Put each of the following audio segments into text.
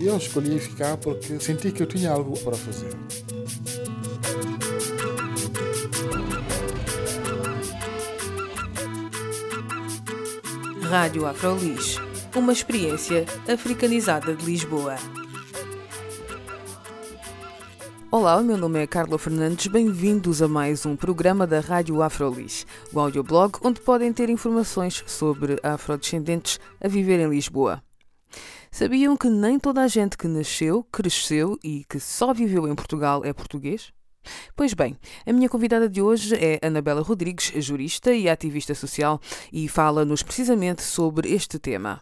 Eu escolhi ficar porque senti que eu tinha algo para fazer. Rádio Afrolis, uma experiência africanizada de Lisboa. Olá, o meu nome é Carla Fernandes, bem-vindos a mais um programa da Rádio Afrolis, o audioblog onde podem ter informações sobre afrodescendentes a viver em Lisboa. Sabiam que nem toda a gente que nasceu, cresceu e que só viveu em Portugal é português? Pois bem, a minha convidada de hoje é Anabela Rodrigues, jurista e ativista social, e fala-nos precisamente sobre este tema.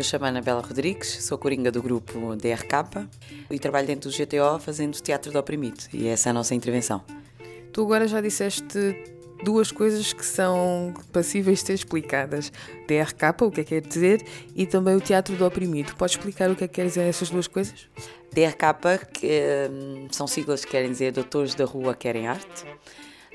Eu chamo Anabela Rodrigues, sou coringa do grupo DRK e trabalho dentro do GTO fazendo teatro do oprimido, e essa é a nossa intervenção. Tu agora já disseste duas coisas que são passíveis de ser explicadas. DRK, o que é que quer dizer, e também o teatro do oprimido. Podes explicar o que é que quer dizer essas duas coisas? DRK, que hum, são siglas que querem dizer Doutores da Rua Querem Arte,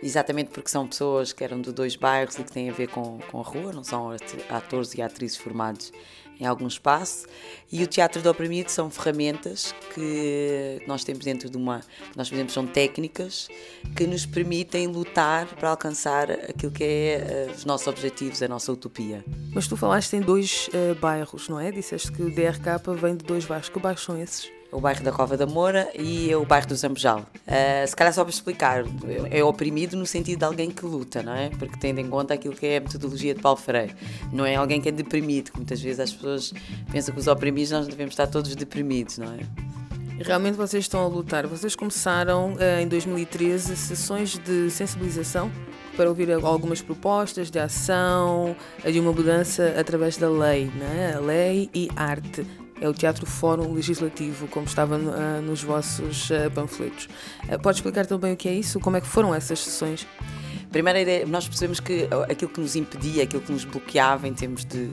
exatamente porque são pessoas que eram de dois bairros e que têm a ver com, com a rua, não são atores e atrizes formados em algum espaço. E o teatro do oprimido são ferramentas que nós temos dentro de uma. Nós fazemos são técnicas que nos permitem lutar para alcançar aquilo que é uh, os nossos objetivos, a nossa utopia. Mas tu falaste em dois uh, bairros, não é? Disseste que o DRK vem de dois bairros. Que bairros são esses? O bairro da Cova da Moura e o bairro do Zambojal. Uh, se calhar só para explicar, é oprimido no sentido de alguém que luta, não é? Porque tendo em conta aquilo que é a metodologia de Paulo Freire. Não é alguém que é deprimido, que muitas vezes as pessoas pensam que os oprimidos nós devemos estar todos deprimidos, não é? Realmente vocês estão a lutar. Vocês começaram uh, em 2013 sessões de sensibilização para ouvir algumas propostas de ação, de uma mudança através da lei, né? lei e arte é o Teatro Fórum Legislativo, como estava uh, nos vossos uh, panfletos. Uh, pode explicar também o que é isso? Como é que foram essas sessões? Primeira ideia, nós percebemos que aquilo que nos impedia, aquilo que nos bloqueava em termos de,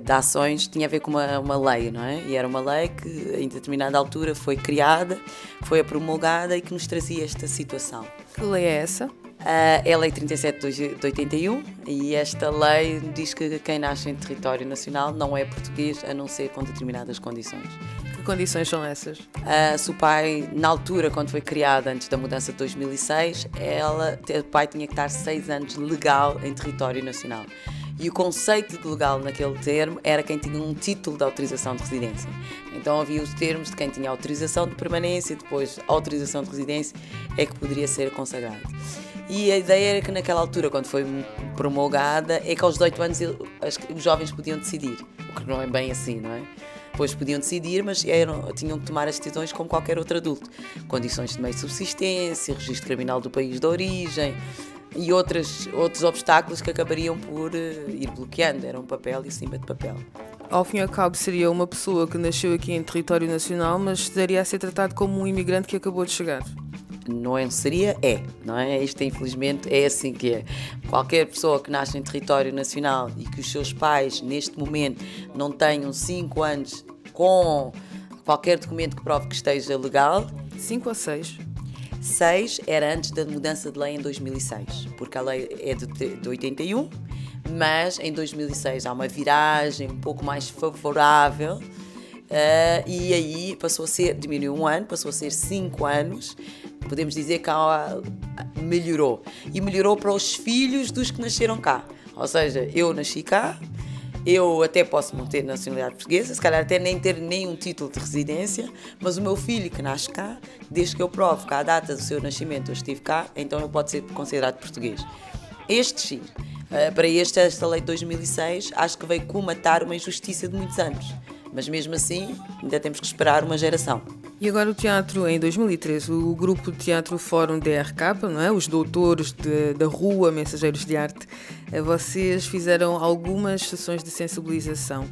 de ações, tinha a ver com uma, uma lei, não é? E era uma lei que, em determinada altura, foi criada, foi promulgada e que nos trazia esta situação. Que lei é essa? Uh, é a Lei 37 de 81 e esta lei diz que quem nasce em território nacional não é português a não ser com determinadas condições. Que condições são essas? Uh, se o pai, na altura, quando foi criada, antes da mudança de 2006, ela, o pai tinha que estar seis anos legal em território nacional. E o conceito de legal naquele termo era quem tinha um título de autorização de residência. Então havia os termos de quem tinha autorização de permanência, depois autorização de residência, é que poderia ser consagrado. E a ideia era que naquela altura, quando foi promulgada, é que aos 18 anos os jovens podiam decidir. O que não é bem assim, não é? Depois podiam decidir, mas eram, tinham que tomar as decisões como qualquer outro adulto. Condições de meio de subsistência, registro criminal do país de origem e outras, outros obstáculos que acabariam por uh, ir bloqueando. Era um papel e cima de papel. Ao fim e ao cabo, seria uma pessoa que nasceu aqui em território nacional, mas estaria a ser tratado como um imigrante que acabou de chegar não é, seria, é, não é? Isto, infelizmente, é assim que é. Qualquer pessoa que nasce em território nacional e que os seus pais, neste momento, não tenham 5 anos com qualquer documento que prove que esteja legal. 5 ou 6? 6 era antes da mudança de lei em 2006, porque a lei é de, de 81, mas em 2006 há uma viragem um pouco mais favorável Uh, e aí passou a ser, diminuiu um ano, passou a ser cinco anos. Podemos dizer que há, melhorou. E melhorou para os filhos dos que nasceram cá. Ou seja, eu nasci cá, eu até posso não ter nacionalidade portuguesa, se calhar até nem ter nenhum título de residência, mas o meu filho que nasce cá, desde que eu provo que à data do seu nascimento eu estive cá, então ele pode ser considerado português. Este sim. Uh, para este, esta lei de 2006, acho que veio comatar uma injustiça de muitos anos mas mesmo assim ainda temos que esperar uma geração. E agora o teatro, em 2013, o grupo teatro Fórum DRK, não é? os doutores de, da rua, mensageiros de arte, eh, vocês fizeram algumas sessões de sensibilização.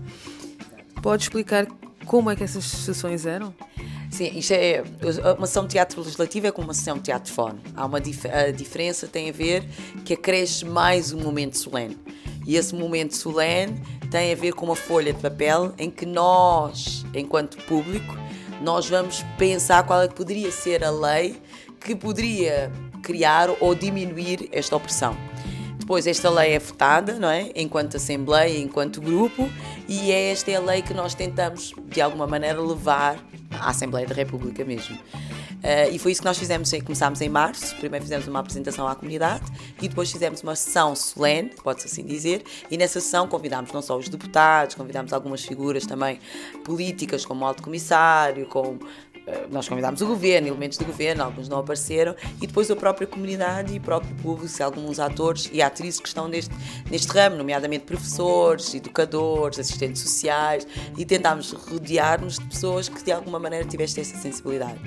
Pode explicar como é que essas sessões eram? Sim, isto é uma sessão de teatro legislativo é como uma sessão de teatro fórum. Há uma dif a diferença tem a ver que acresce mais um momento solene. E esse momento solene tem a ver com uma folha de papel em que nós, enquanto público, nós vamos pensar qual é que poderia ser a lei que poderia criar ou diminuir esta opressão. Depois esta lei é votada, não é? Enquanto Assembleia, enquanto grupo, e é esta é a lei que nós tentamos, de alguma maneira, levar à Assembleia da República mesmo. Uh, e foi isso que nós fizemos, começámos em março, primeiro fizemos uma apresentação à comunidade e depois fizemos uma sessão solene, pode-se assim dizer, e nessa sessão convidámos não só os deputados, convidámos algumas figuras também políticas, como o alto comissário, com eh, nós convidámos o governo, elementos do governo, alguns não apareceram, e depois a própria comunidade e o próprio público, alguns atores e atrizes que estão neste, neste ramo, nomeadamente professores, educadores, assistentes sociais, e tentámos rodear-nos de pessoas que de alguma maneira tivessem essa sensibilidade.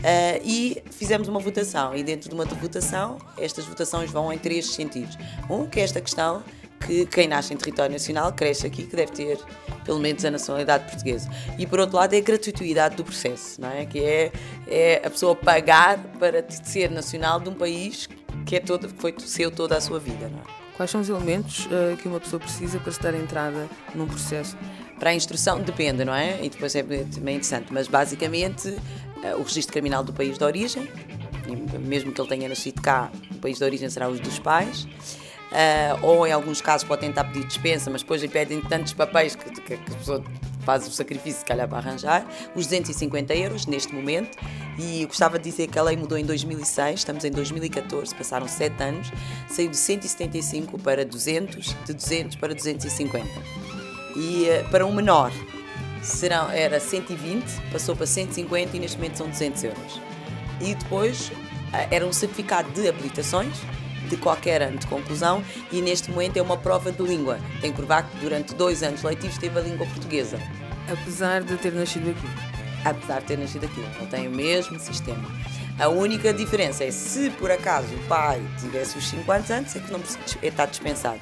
Uh, e fizemos uma votação, e dentro de uma votação, estas votações vão em três sentidos. Um, que é esta questão que quem nasce em território nacional cresce aqui, que deve ter pelo menos a nacionalidade portuguesa. E por outro lado é a gratuidade do processo, não é? Que é, é a pessoa pagar para ser nacional de um país que é todo, que foi seu toda a sua vida, não é? Quais são os elementos uh, que uma pessoa precisa para se dar entrada num processo? Para a instrução depende, não é? E depois é também interessante, mas basicamente o registro criminal do país de origem, mesmo que ele tenha nascido cá, o país de origem será os dos pais. Uh, ou em alguns casos pode tentar pedir dispensa, mas depois lhe pedem tantos papéis que, que, que a pessoa faz o sacrifício, se calhar, para arranjar. Os 250 euros neste momento. E gostava de dizer que a lei mudou em 2006, estamos em 2014, passaram 7 anos, saiu de 175 para 200, de 200 para 250. E uh, para um menor serão, era 120, passou para 150 e neste momento são 200 euros. E depois uh, era um certificado de habilitações de qualquer ano de conclusão e neste momento é uma prova de língua. Tem que provar que durante dois anos letivos teve a língua portuguesa. Apesar de ter nascido aqui? Apesar de ter nascido aqui. Ele tem o mesmo sistema. A única diferença é se por acaso o pai tivesse os 50 anos, é que não está dispensado.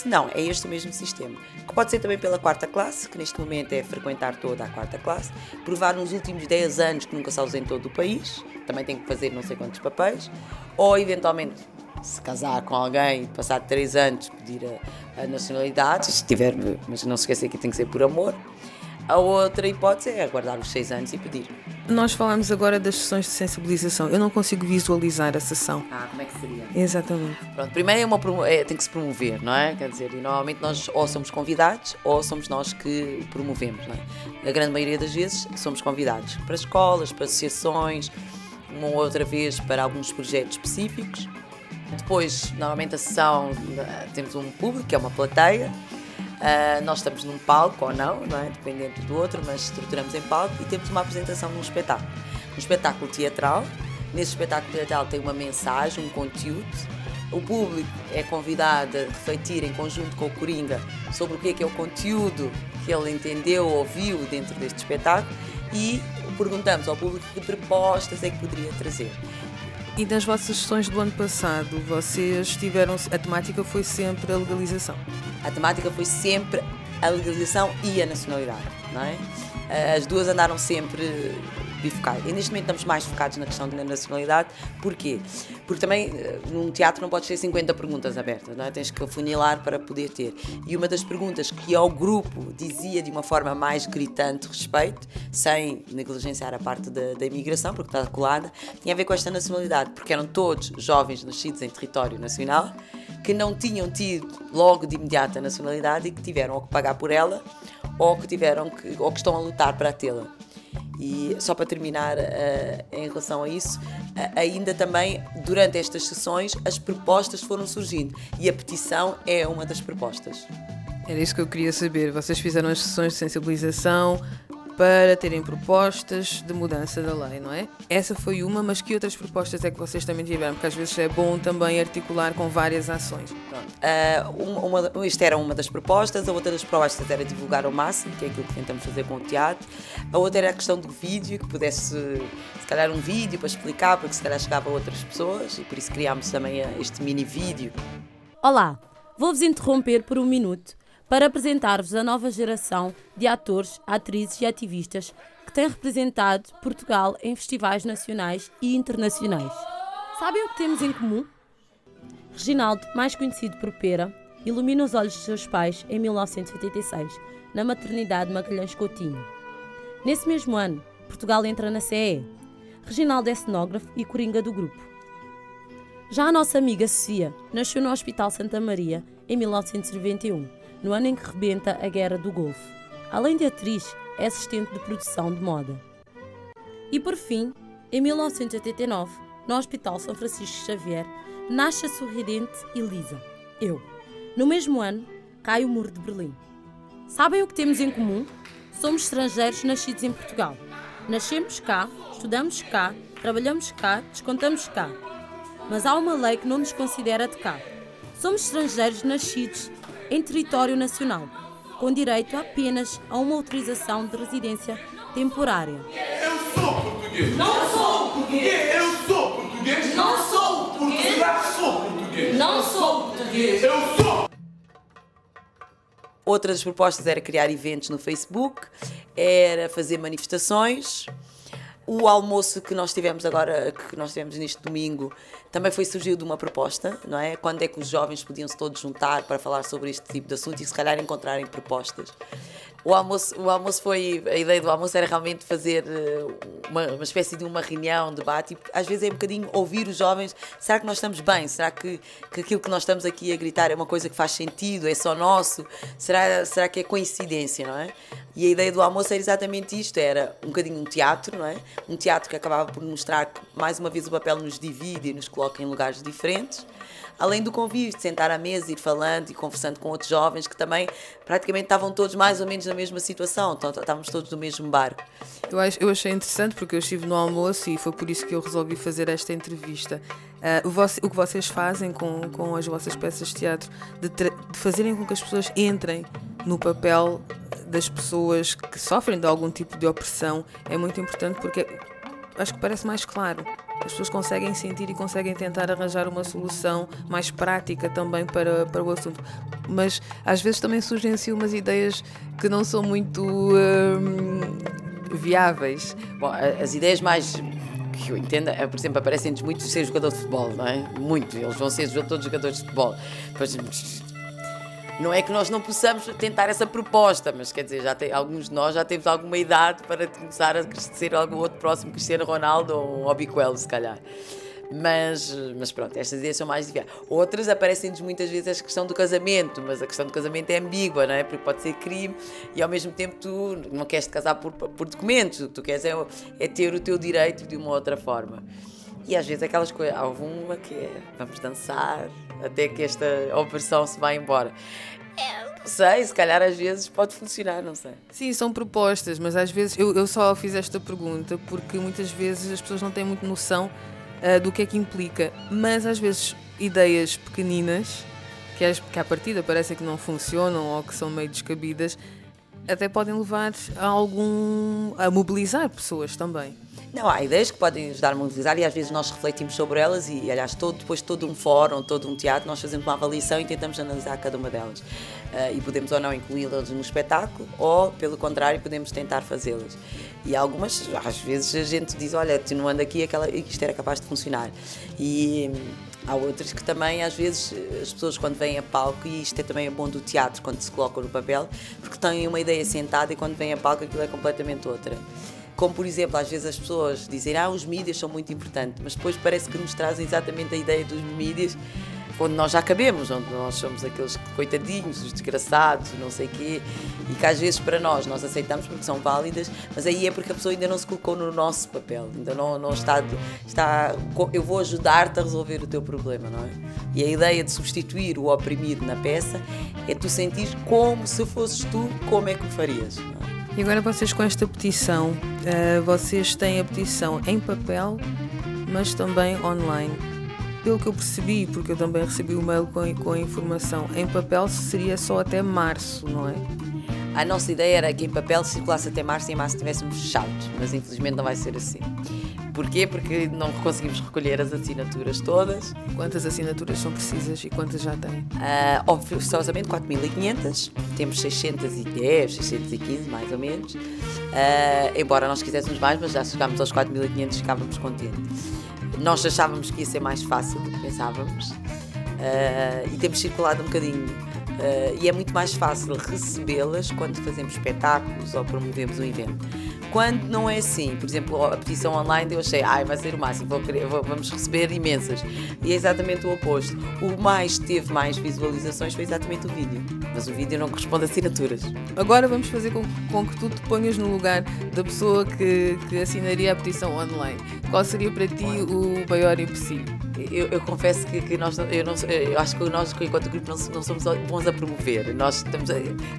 Se não, é este o mesmo sistema. Que pode ser também pela quarta classe, que neste momento é frequentar toda a quarta classe, provar nos últimos 10 anos que nunca se ausentou do país, também tem que fazer não sei quantos papéis, ou eventualmente se casar com alguém, passar três anos, pedir a, a nacionalidade, se tiver, mas não se esqueça que tem que ser por amor. A outra hipótese é aguardar os seis anos e pedir. Nós falamos agora das sessões de sensibilização. Eu não consigo visualizar a sessão. Ah, como é que seria? Exatamente. Pronto, primeiro é uma, é, tem que se promover, não é? Quer dizer, e normalmente nós ou somos convidados ou somos nós que promovemos, não é? A grande maioria das vezes somos convidados para escolas, para associações, uma ou outra vez para alguns projetos específicos depois, normalmente a sessão, temos um público, que é uma plateia. Uh, nós estamos num palco ou não, não é? dependendo do outro, mas estruturamos em palco e temos uma apresentação num espetáculo. Um espetáculo teatral. Nesse espetáculo teatral tem uma mensagem, um conteúdo. O público é convidado a refletir em conjunto com o Coringa sobre o que é, que é o conteúdo que ele entendeu, ouviu dentro deste espetáculo e perguntamos ao público que propostas é que poderia trazer. E nas vossas sessões do ano passado, vocês tiveram. A temática foi sempre a legalização? A temática foi sempre a legalização e a nacionalidade, não é? As duas andaram sempre E neste momento estamos mais focados na questão da nacionalidade. Porquê? Porque também eh, num teatro não podes ter 50 perguntas abertas, não é? Tens que afunilar para poder ter. E uma das perguntas que ao grupo dizia de uma forma mais gritante respeito, sem negligenciar a parte da, da imigração, porque está colada, tinha a ver com esta nacionalidade, porque eram todos jovens nascidos em território nacional que não tinham tido logo de imediato a nacionalidade e que tiveram ou que pagar por ela ou que tiveram que, ou que estão a lutar para tê-la. E só para terminar uh, em relação a isso, uh, ainda também durante estas sessões as propostas foram surgindo e a petição é uma das propostas. Era isso que eu queria saber. Vocês fizeram as sessões de sensibilização para terem propostas de mudança da lei, não é? Essa foi uma, mas que outras propostas é que vocês também tiveram? Porque às vezes é bom também articular com várias ações. Uh, uma, uma, isto era uma das propostas, a outra das propostas era divulgar ao máximo, que é aquilo que tentamos fazer com o teatro. A outra era a questão do vídeo, que pudesse, se calhar, um vídeo para explicar, porque se calhar chegava a outras pessoas, e por isso criámos também este mini vídeo. Olá, vou-vos interromper por um minuto para apresentar-vos a nova geração de atores, atrizes e ativistas que tem representado Portugal em festivais nacionais e internacionais. Sabem o que temos em comum? Reginaldo, mais conhecido por Pera, ilumina os olhos de seus pais em 1986, na maternidade Magalhães Coutinho. Nesse mesmo ano, Portugal entra na CE. Reginaldo é cenógrafo e coringa do grupo. Já a nossa amiga Sofia nasceu no Hospital Santa Maria em 1991 no ano em que rebenta a Guerra do Golfo. Além de atriz, é assistente de produção de moda. E por fim, em 1989, no Hospital São Francisco Xavier, nasce a sorridente Elisa, eu. No mesmo ano, cai o Muro de Berlim. Sabem o que temos em comum? Somos estrangeiros nascidos em Portugal. Nascemos cá, estudamos cá, trabalhamos cá, descontamos cá. Mas há uma lei que não nos considera de cá. Somos estrangeiros nascidos em território nacional, com direito apenas a uma autorização de residência temporária. Eu sou português! Não sou português! Eu sou português! Não sou português! sou português! Não sou português! Eu sou! Outras propostas era criar eventos no Facebook, era fazer manifestações, o almoço que nós tivemos agora, que nós tivemos neste domingo, também foi surgiu de uma proposta, não é? Quando é que os jovens podiam se todos juntar para falar sobre este tipo de assunto e se calhar encontrarem propostas. O almoço, o almoço foi. A ideia do almoço era realmente fazer eh, uma, uma espécie de uma reunião, um debate, e às vezes é um bocadinho ouvir os jovens. Será que nós estamos bem? Será que, que aquilo que nós estamos aqui a gritar é uma coisa que faz sentido? É só nosso? Será, será que é coincidência, não é? E a ideia do almoço era exatamente isto: era um bocadinho um teatro, não é? Um teatro que acabava por mostrar que, mais uma vez, o papel nos divide e nos coloca em lugares diferentes além do convívio, de sentar à mesa, ir falando e conversando com outros jovens que também praticamente estavam todos mais ou menos na mesma situação, então, estávamos todos no mesmo barco. Eu, eu achei interessante porque eu estive no almoço e foi por isso que eu resolvi fazer esta entrevista. Uh, o, o, que vocês fazem com, com as vossas peças de teatro, de, de fazerem com que as pessoas entrem no papel das pessoas que sofrem de algum tipo de opressão, é muito importante porque acho que parece mais claro as pessoas conseguem sentir e conseguem tentar arranjar uma solução mais prática também para, para o assunto. Mas às vezes também surgem assim umas ideias que não são muito hum, viáveis. Bom, as ideias mais que eu entendo, é, por exemplo, aparecem-nos muito ser jogador de futebol, não é? Muito, eles vão ser todos jogadores de futebol. Pois, não é que nós não possamos tentar essa proposta, mas quer dizer, já tem, alguns de nós já temos alguma idade para começar a ser algum outro próximo Cristiano Ronaldo ou Obiquelo, se calhar. Mas, mas pronto, estas ideias são mais diversas. Outras aparecem-nos muitas vezes a questão do casamento, mas a questão do casamento é ambígua, não é? Porque pode ser crime e ao mesmo tempo tu não queres te casar por, por documentos, o que tu queres é, é ter o teu direito de uma outra forma. E às vezes aquelas coisas, há uma que é vamos dançar até que esta operação se vá embora. É, não sei, se calhar às vezes pode funcionar, não sei. Sim, são propostas, mas às vezes eu, eu só fiz esta pergunta porque muitas vezes as pessoas não têm muito noção uh, do que é que implica. Mas às vezes ideias pequeninas, que, as, que à partida parecem que não funcionam ou que são meio descabidas, até podem levar a algum. a mobilizar pessoas também. Não, há ideias que podem ajudar a mobilizar e às vezes nós refletimos sobre elas e, aliás, todo, depois de todo um fórum, todo um teatro, nós fazemos uma avaliação e tentamos analisar cada uma delas. Uh, e podemos ou não incluí-las no espetáculo ou, pelo contrário, podemos tentar fazê-las. E algumas, às vezes, a gente diz, olha, continuando aqui, aquela, isto era capaz de funcionar. E hum, há outras que também, às vezes, as pessoas quando vêm a palco, e isto é também bom do teatro, quando se colocam no papel, porque têm uma ideia sentada e quando vêm a palco aquilo é completamente outra. Como, por exemplo, às vezes as pessoas dizem ah, os mídias são muito importantes, mas depois parece que nos trazem exatamente a ideia dos mídias onde nós já cabemos, onde nós somos aqueles coitadinhos, os desgraçados, não sei quê, e que às vezes para nós nós aceitamos porque são válidas, mas aí é porque a pessoa ainda não se colocou no nosso papel, ainda não, não está, está. Eu vou ajudar-te a resolver o teu problema, não é? E a ideia de substituir o oprimido na peça é tu sentir como se fosses tu, como é que o farias, não é? E agora vocês com esta petição, uh, vocês têm a petição em papel, mas também online. Pelo que eu percebi, porque eu também recebi o mail com, com a informação, em papel seria só até março, não é? A nossa ideia era que em papel circulasse até março e em março estivéssemos fechados, mas infelizmente não vai ser assim. Porquê? Porque não conseguimos recolher as assinaturas todas. Quantas assinaturas são precisas e quantas já têm? Uh, oficiosamente 4.500, temos 610, 615 mais ou menos. Uh, embora nós quiséssemos mais, mas já chegámos aos 4.500 e ficávamos contentes. Nós achávamos que ia ser mais fácil do que pensávamos uh, e temos circulado um bocadinho Uh, e é muito mais fácil recebê-las quando fazemos espetáculos ou promovemos um evento. Quando não é assim, por exemplo, a petição online eu achei, ai, vai ser o máximo, vou querer, vou, vamos receber imensas. E é exatamente o oposto. O mais teve mais visualizações foi exatamente o vídeo. Mas o vídeo não corresponde a assinaturas. Agora vamos fazer com, com que tu te ponhas no lugar da pessoa que, que assinaria a petição online. Qual seria para ti o maior empecilho? Eu, eu, confesso que, que nós, eu, não, eu acho que nós, enquanto grupo, não, não, somos bons a promover. Nós estamos a,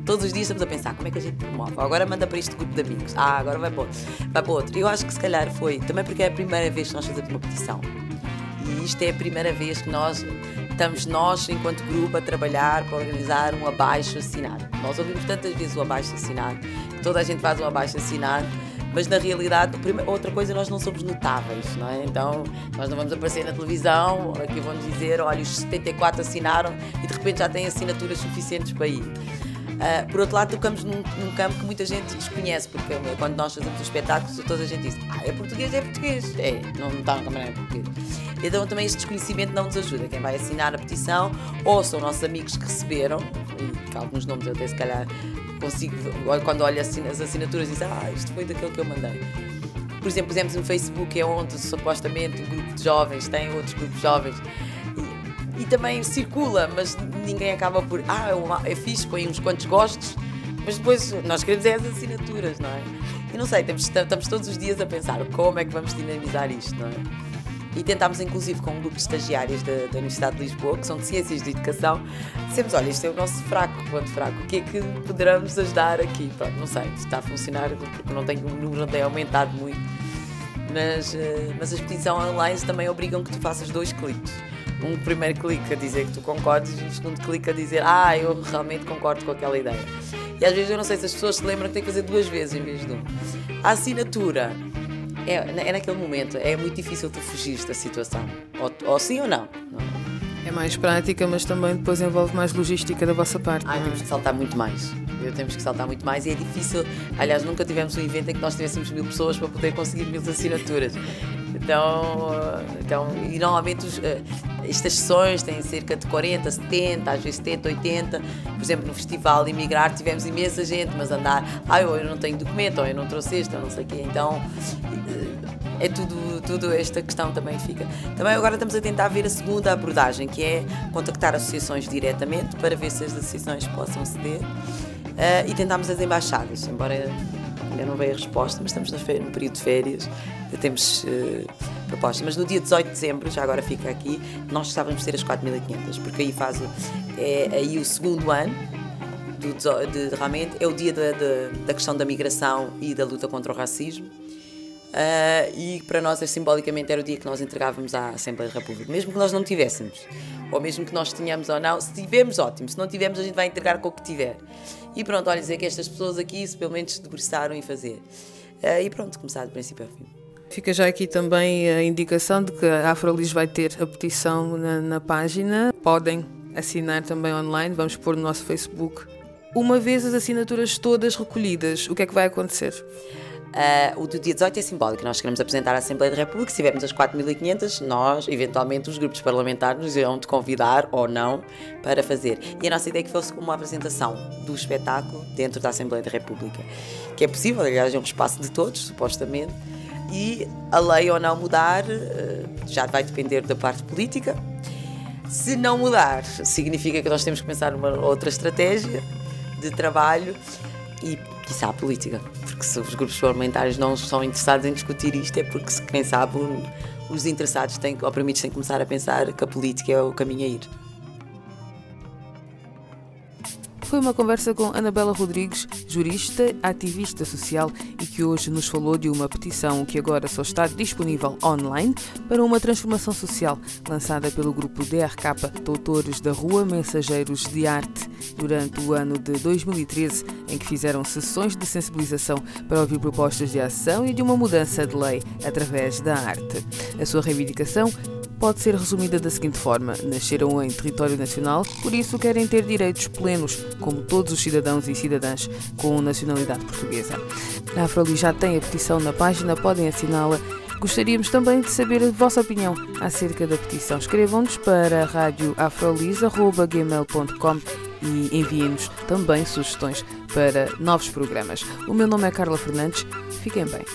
todos os dias estamos a pensar como é que a gente promove. Agora manda para este grupo de amigos. Ah, agora vai para. Vai para outro. Eu acho que se calhar foi, também porque é a primeira vez que nós fazemos uma petição. E isto é a primeira vez que nós estamos nós, enquanto grupo, a trabalhar para organizar um abaixo assinado. Nós ouvimos tantas vezes o abaixo assinado, toda a gente faz um abaixo assinado mas na realidade, outra coisa, nós não somos notáveis, não é? Então, nós não vamos aparecer na televisão, aqui vão dizer, olha, os 74 assinaram e de repente já têm assinaturas suficientes para ir. Uh, por outro lado, tocamos num, num, campo que muita gente desconhece, porque quando nós fazemos os espetáculos, toda a gente diz: Ah, é português, é português. É, não está na câmara, é português. Então também este desconhecimento não nos ajuda. Quem vai assinar a petição, ou são nossos amigos que receberam, e que alguns nomes eu até se calhar consigo, quando olho as assinaturas, diz, ah, isto foi daquele que eu mandei. Por exemplo, pusemos no Facebook, é onde supostamente um grupo de jovens tem outros grupos de jovens. E, e também circula, mas ninguém acaba por, ah, é, é fixe, põe uns quantos gostos, mas depois nós queremos é as assinaturas, não é? E não sei, temos, estamos todos os dias a pensar como é que vamos dinamizar isto, não é? e tentámos inclusive com um grupo de estagiárias da, da, Universidade de Lisboa, que são de Ciências de Educação, dissemos, olha, isto é o nosso fraco, ponto fraco, o que é que poderemos ajudar aqui? Pronto, não sei, está a funcionar porque não tem, o número não tem aumentado muito, mas, eh, mas a expedição online também obrigam que tu faças dois cliques. Um primeiro clique a dizer que tu concordes e um segundo clique a dizer, ah, eu realmente concordo com aquela ideia. E às vezes eu não sei se as pessoas se lembram que têm que fazer duas vezes em vez de um. A assinatura é, é naquele momento, é muito difícil tu fugir da situação. Ou, ou sim ou não. É mais prática, mas também depois envolve mais logística da vossa parte. Ah, temos que saltar muito mais. Eu temos que saltar muito mais e é difícil. Aliás, nunca tivemos um evento em que nós tivéssemos mil pessoas para poder conseguir mil assinaturas. Então, então e normalmente os, eh, estas sessões têm cerca de 40, 70, às vezes 70, 80. Por exemplo, no Festival Imigrar tivemos imensa gente, mas andar, ah, eu não tenho documento, ou eu não trouxe isto, ou não sei o quê. Então, é tudo, tudo esta questão também fica. Também agora estamos a tentar ver a segunda abordagem, que é contactar associações diretamente para ver se as associações possam ceder uh, e tentámos as embaixadas, embora ainda não veio a resposta, mas estamos no período de férias, temos uh, propostas. Mas no dia 18 de dezembro, já agora fica aqui, nós estávamos ter as 4.500, porque aí faz é aí o segundo ano do, de, realmente é o dia da, da questão da migração e da luta contra o racismo. Uh, e para nós, é, simbolicamente, era o dia que nós entregávamos à Assembleia da República, mesmo que nós não tivéssemos, ou mesmo que nós tenhamos ou não. Se tivermos, ótimo, se não tivermos, a gente vai entregar com o que tiver. E pronto, olha, dizer que estas pessoas aqui se pelo menos se debruçaram em fazer. Uh, e pronto, começar do princípio ao fim. Fica já aqui também a indicação de que a Afrolis vai ter a petição na, na página. Podem assinar também online, vamos pôr no nosso Facebook. Uma vez as assinaturas todas recolhidas, o que é que vai acontecer? Uh, o do dia 18 é simbólico. Nós queremos apresentar à Assembleia da República. Se tivermos as 4.500, nós, eventualmente, os grupos parlamentares nos irão te convidar ou não para fazer. E a nossa ideia é que fosse uma apresentação do espetáculo dentro da Assembleia da República. Que é possível, aliás, é um espaço de todos, supostamente. E a lei ou não mudar uh, já vai depender da parte política. Se não mudar, significa que nós temos que pensar numa outra estratégia de trabalho e quiçá política. Porque se os grupos parlamentares não estão interessados em discutir isto, é porque, quem sabe, os interessados têm, ou permitem têm que começar a pensar que a política é o caminho a ir. Foi uma conversa com Anabela Rodrigues, jurista, ativista social e que hoje nos falou de uma petição que agora só está disponível online para uma transformação social lançada pelo grupo DRK Doutores da Rua Mensageiros de Arte durante o ano de 2013, em que fizeram sessões de sensibilização para ouvir propostas de ação e de uma mudança de lei através da arte. A sua reivindicação pode ser resumida da seguinte forma: nasceram em território nacional, por isso querem ter direitos plenos, como todos os cidadãos e cidadãs com nacionalidade portuguesa. A Afroli já tem a petição na página, podem assiná-la. Gostaríamos também de saber a vossa opinião acerca da petição. Escrevam-nos para radioafrolis.gmail.com e enviem-nos também sugestões para novos programas. O meu nome é Carla Fernandes. Fiquem bem.